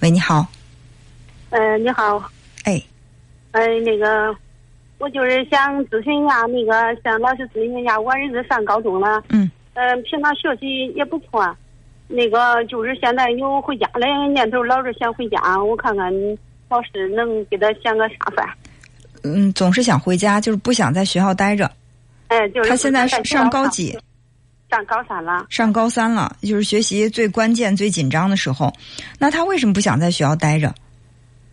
喂，你好。嗯，你好。哎。嗯，那个，我就是想咨询一下，那个向老师咨询一下，我儿子上高中了。嗯。嗯，平常学习也不错。那个就是现在有回家的念头，老是想回家。我看看老师能给他想个啥法？嗯，总是想回家，就是不想在学校待着。哎，就是他现在上高几？上高三了。上高三了，就是学习最关键、最紧张的时候。那他为什么不想在学校待着？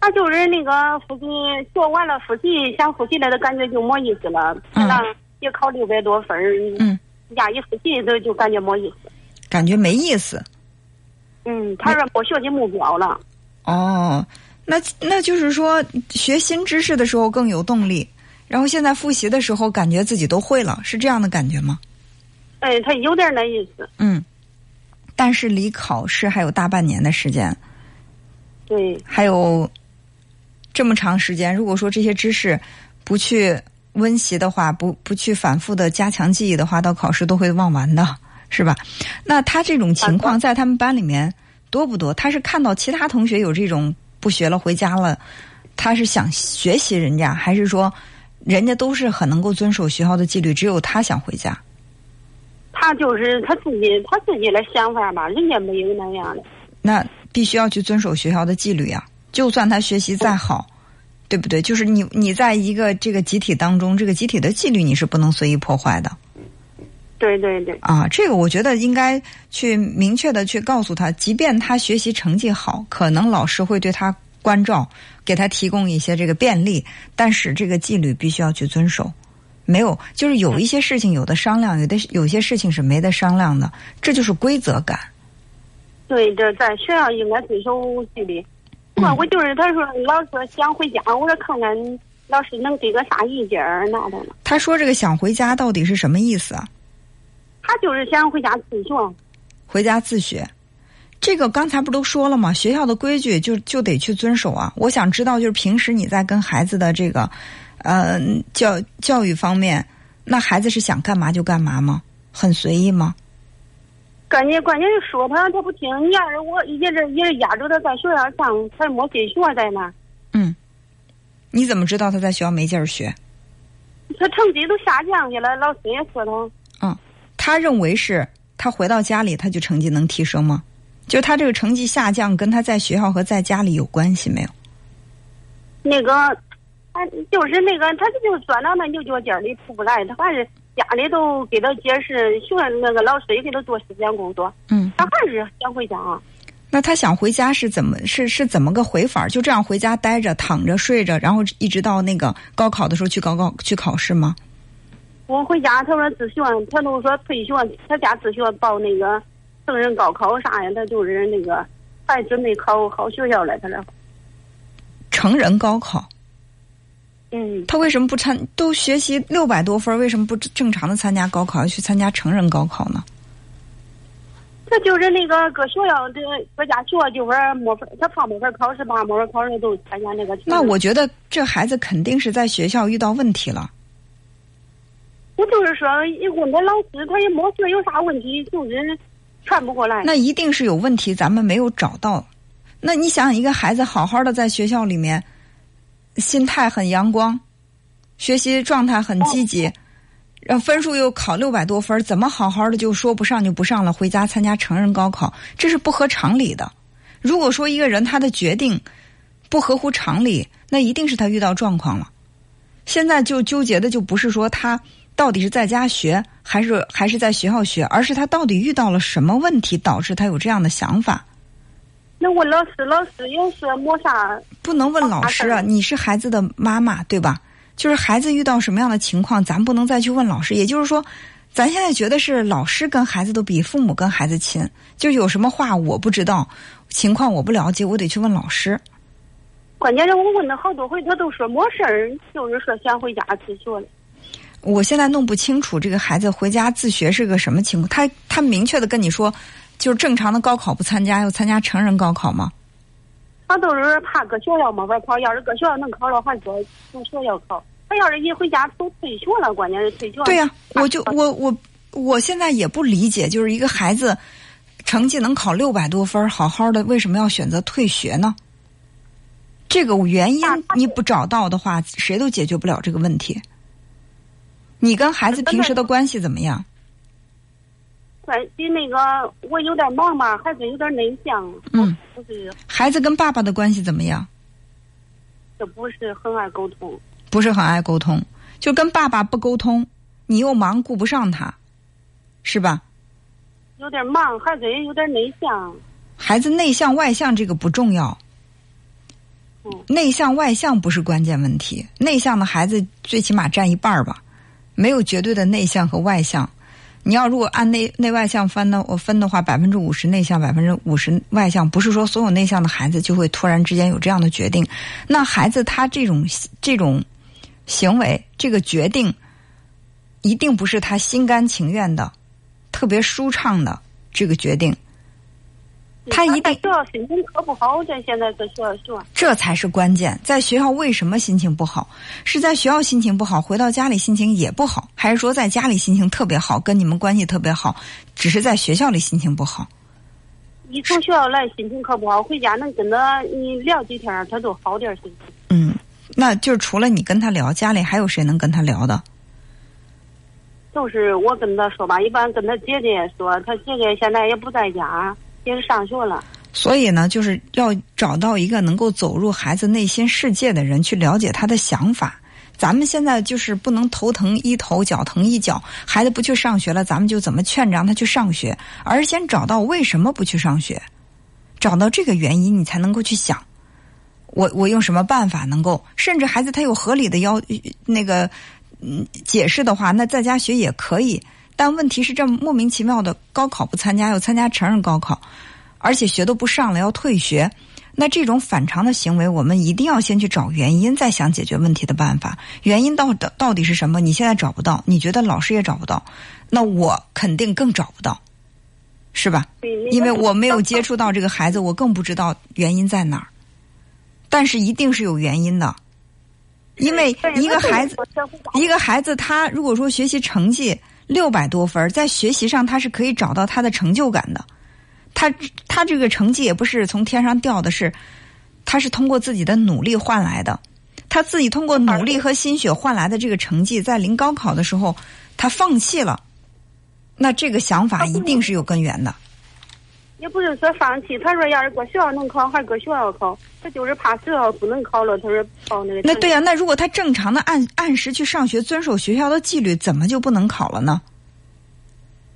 他就是那个复习学完了复习，想复习来，的感觉就没意思了。嗯。也考六百多分嗯。压一复习都就感觉没意思。感觉没意思。嗯，他说没学习目标了。哦，那那就是说学新知识的时候更有动力，然后现在复习的时候感觉自己都会了，是这样的感觉吗？哎，他有点那意思。嗯，但是离考试还有大半年的时间。对。还有这么长时间，如果说这些知识不去温习的话，不不去反复的加强记忆的话，到考试都会忘完的。是吧？那他这种情况在他们班里面多不多？他是看到其他同学有这种不学了回家了，他是想学习人家，还是说人家都是很能够遵守学校的纪律，只有他想回家？他就是他自己他自己的想法吧，人家没有那样的。那必须要去遵守学校的纪律啊！就算他学习再好，对不对？就是你你在一个这个集体当中，这个集体的纪律你是不能随意破坏的。对对对啊，这个我觉得应该去明确的去告诉他，即便他学习成绩好，可能老师会对他关照，给他提供一些这个便利，但是这个纪律必须要去遵守。没有，就是有一些事情有的商量，有的有些事情是没得商量的，这就是规则感。对，这在学校应该遵守纪律。我我就是他说老说想回家，我说看看老师能给个啥意见儿那的呢？他说这个想回家到底是什么意思啊？他就是想回家自学，回家自学。这个刚才不都说了吗？学校的规矩就就得去遵守啊！我想知道，就是平时你在跟孩子的这个，呃，教教育方面，那孩子是想干嘛就干嘛吗？很随意吗？关键关键是说他他不听，你要是我一直一直压着他在学校上，他没劲学在那。嗯，你怎么知道他在学校没劲儿学？他成绩都下降去了，老师也说他。嗯。他认为是他回到家里他就成绩能提升吗？就他这个成绩下降跟他在学校和在家里有关系没有？那个他就是那个他就钻到那牛角尖里出不来，他还是家里都给他解释，学那个老师也给他做思想工作。嗯，他还是想回家。啊那他想回家是怎么是是怎么个回法？就这样回家待着躺着睡着，然后一直到那个高考的时候去高考去考试吗？我回家，他说自学，他都说退学，他家自学报那个成人高考啥呀？他就是那个还准备考好学校了，他俩。成人高考。嗯。他为什么不参？都学习六百多分，为什么不正常的参加高考，要去参加成人高考呢？他就是那个搁学校的搁家学校就玩没分，他怕没分考试吧，没分考试都参加那个。那我觉得这孩子肯定是在学校遇到问题了。我就是说，一问他老师，他也没说有啥问题，就是传不过来。那一定是有问题，咱们没有找到。那你想，一个孩子好好的在学校里面，心态很阳光，学习状态很积极，然后分数又考六百多分，怎么好好的就说不上就不上了？回家参加成人高考，这是不合常理的。如果说一个人他的决定不合乎常理，那一定是他遇到状况了。现在就纠结的就不是说他。到底是在家学还是还是在学校学？而是他到底遇到了什么问题，导致他有这样的想法？那问老师，老师又是没啥。不能问老师啊！你是孩子的妈妈对吧？就是孩子遇到什么样的情况，咱不能再去问老师。也就是说，咱现在觉得是老师跟孩子都比父母跟孩子亲。就有什么话我不知道，情况我不了解，我得去问老师。关键是我问了好多回，他都说没事儿，就是说想回家自学了。我现在弄不清楚这个孩子回家自学是个什么情况。他他明确的跟你说，就是正常的高考不参加，要参加成人高考吗？他都是怕搁学校没法考，要是搁学校能考了，还说从学校考。他要是一回家都退学了，关键是退学。对呀，我就我我我现在也不理解，就是一个孩子。成绩能考六百多分，好好的，为什么要选择退学呢？这个原因你不找到的话，谁都解决不了这个问题。你跟孩子平时的关系怎么样？关系那个，我有点忙嘛，孩子有点内向。嗯。不是。孩子跟爸爸的关系怎么样？这不是很爱沟通。不是很爱沟通，就跟爸爸不沟通，你又忙顾不上他，是吧？有点忙，孩子也有点内向。孩子内向外向这个不重要。内向外向不是关键问题，内向的孩子最起码占一半儿吧，没有绝对的内向和外向。你要如果按内内外向分呢，我分的话，百分之五十内向，百分之五十外向，不是说所有内向的孩子就会突然之间有这样的决定。那孩子他这种这种行为，这个决定，一定不是他心甘情愿的，特别舒畅的这个决定。他一定学校心情可不好，在现在在学校学。这才是关键，在学校为什么心情不好？是在学校心情不好，回到家里心情也不好，还是说在家里心情特别好，跟你们关系特别好，只是在学校里心情不好？一从学校来心情可不好，回家能跟他你聊几天，他都好点心情。嗯，那就是除了你跟他聊，家里还有谁能跟他聊的？都是我跟他说吧，一般跟他姐姐说，他姐姐现在也不在家。也是上学了，所以呢，就是要找到一个能够走入孩子内心世界的人，去了解他的想法。咱们现在就是不能头疼一头，脚疼一脚，孩子不去上学了，咱们就怎么劝着让他去上学？而是先找到为什么不去上学，找到这个原因，你才能够去想，我我用什么办法能够？甚至孩子他有合理的要那个嗯解释的话，那在家学也可以。但问题是，这莫名其妙的高考不参加，又参加成人高考，而且学都不上了，要退学。那这种反常的行为，我们一定要先去找原因，再想解决问题的办法。原因到到到底是什么？你现在找不到，你觉得老师也找不到，那我肯定更找不到，是吧？因为我没有接触到这个孩子，我更不知道原因在哪儿。但是一定是有原因的，因为一个孩子，一个孩子他如果说学习成绩。六百多分，在学习上他是可以找到他的成就感的。他他这个成绩也不是从天上掉的，是他是通过自己的努力换来的。他自己通过努力和心血换来的这个成绩，在临高考的时候他放弃了，那这个想法一定是有根源的。也不是说放弃，他说要是搁学校能考，还搁学校考，他就是怕学校不能考了，他说报那个。那对呀，那如果他正常的按按时去上学，遵守学校的纪律，怎么就不能考了呢？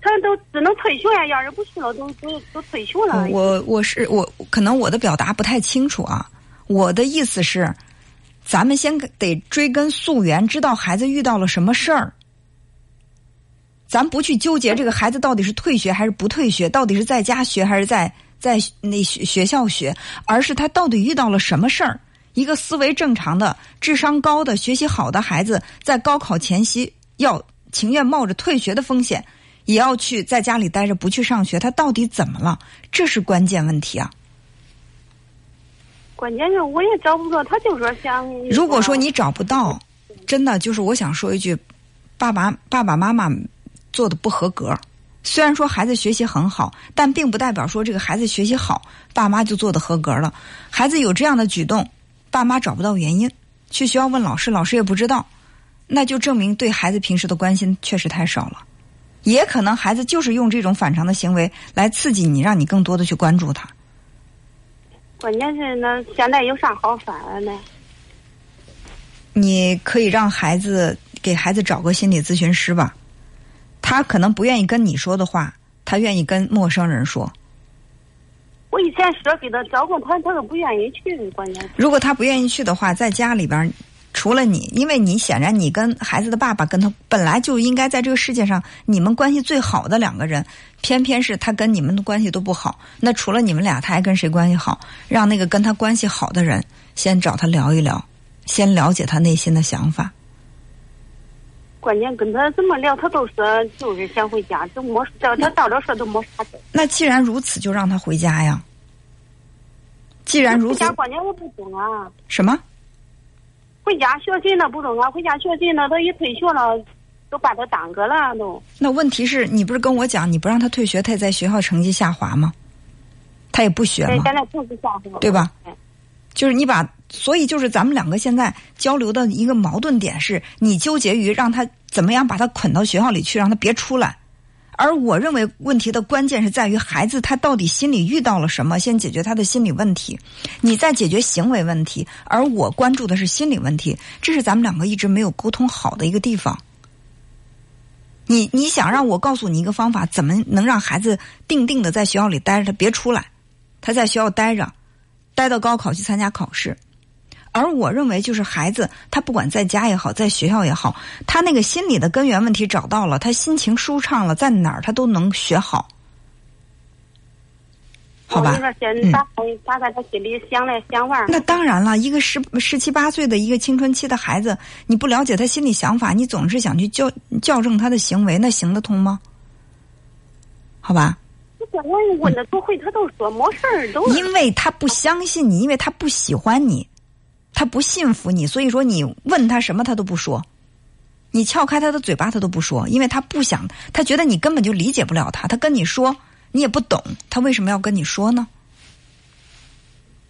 他都只能退学呀，要是不去了，都都都退休了。我我是我，可能我的表达不太清楚啊。我的意思是，咱们先得追根溯源，知道孩子遇到了什么事儿。咱不去纠结这个孩子到底是退学还是不退学，到底是在家学还是在在那学学校学，而是他到底遇到了什么事儿。一个思维正常的、智商高的、学习好的孩子，在高考前夕要情愿冒着退学的风险。也要去在家里待着，不去上学，他到底怎么了？这是关键问题啊！关键是我也找不到，他就说想。如果说你找不到，真的就是我想说一句：爸爸爸爸妈妈做的不合格。虽然说孩子学习很好，但并不代表说这个孩子学习好，爸妈就做的合格了。孩子有这样的举动，爸妈找不到原因，去学校问老师，老师也不知道，那就证明对孩子平时的关心确实太少了。也可能孩子就是用这种反常的行为来刺激你，让你更多的去关注他。关键是那现在有啥好法呢？你可以让孩子给孩子找个心理咨询师吧，他可能不愿意跟你说的话，他愿意跟陌生人说。我以前说给他找过，他他都不愿意去，关键。如果他不愿意去的话，在家里边。除了你，因为你显然你跟孩子的爸爸跟他本来就应该在这个世界上你们关系最好的两个人，偏偏是他跟你们的关系都不好。那除了你们俩，他还跟谁关系好？让那个跟他关系好的人先找他聊一聊，先了解他内心的想法。关键跟他怎么聊，他都说就是想回家，都没叫他到这说都没啥事。那既然如此，就让他回家呀。既然如此家，关键我不懂啊。什么？回家学习那不中啊，回家学习那他一退学了，都把他耽搁了都。那问题是你不是跟我讲你不让他退学，他也在学校成绩下滑吗？他也不学对，吗？现在成绩下滑。对吧嗯？就是你把，所以就是咱们两个现在交流的一个矛盾点是，你纠结于让他怎么样把他捆到学校里去，让他别出来。而我认为问题的关键是在于孩子他到底心里遇到了什么，先解决他的心理问题，你再解决行为问题，而我关注的是心理问题，这是咱们两个一直没有沟通好的一个地方。你你想让我告诉你一个方法，怎么能让孩子定定的在学校里待着，他别出来，他在学校待着，待到高考去参加考试。而我认为，就是孩子他不管在家也好，在学校也好，他那个心理的根源问题找到了，他心情舒畅了，在哪儿他都能学好，好吧我？那个先打打开他心里想来想法。那当然了，一个十十七八岁的一个青春期的孩子，你不了解他心理想法，你总是想去校校正他的行为，那行得通吗？好吧，我问他都会，他都说没事儿，都因为他不相信你，因为他不喜欢你，他不信服你，所以说你问他什么他都不说，你撬开他的嘴巴他都不说，因为他不想，他觉得你根本就理解不了他，他跟你说你也不懂，他为什么要跟你说呢？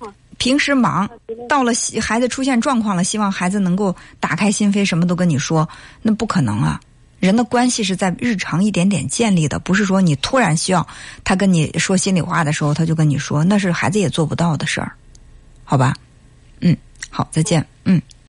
嗯平时忙，到了孩子出现状况了，希望孩子能够打开心扉，什么都跟你说，那不可能啊！人的关系是在日常一点点建立的，不是说你突然需要他跟你说心里话的时候，他就跟你说，那是孩子也做不到的事儿，好吧？嗯，好，再见，嗯。